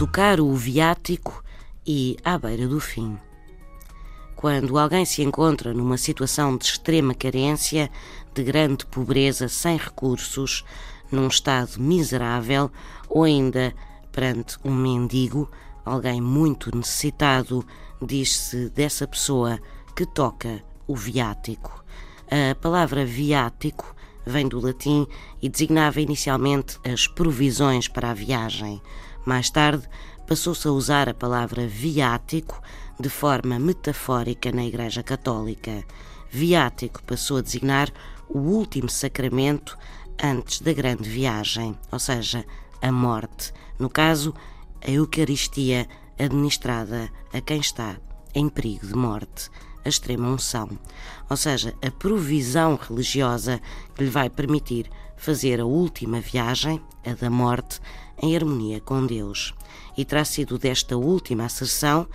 tocar o viático e à beira do fim. Quando alguém se encontra numa situação de extrema carência, de grande pobreza, sem recursos, num estado miserável ou ainda perante um mendigo, alguém muito necessitado, diz-se dessa pessoa que toca o viático. A palavra viático vem do latim e designava inicialmente as provisões para a viagem. Mais tarde, passou-se a usar a palavra viático de forma metafórica na Igreja Católica. Viático passou a designar o último sacramento antes da grande viagem, ou seja, a morte. No caso, a Eucaristia administrada a quem está em perigo de morte, a extrema unção, ou seja, a provisão religiosa que lhe vai permitir fazer a última viagem, a da morte, em harmonia com Deus. E terá sido desta última asserção,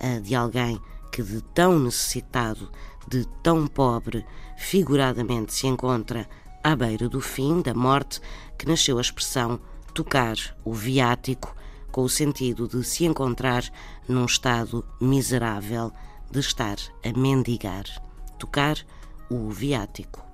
a de alguém que de tão necessitado, de tão pobre, figuradamente se encontra à beira do fim, da morte, que nasceu a expressão tocar o viático, com o sentido de se encontrar num estado miserável, de estar a mendigar. Tocar o viático.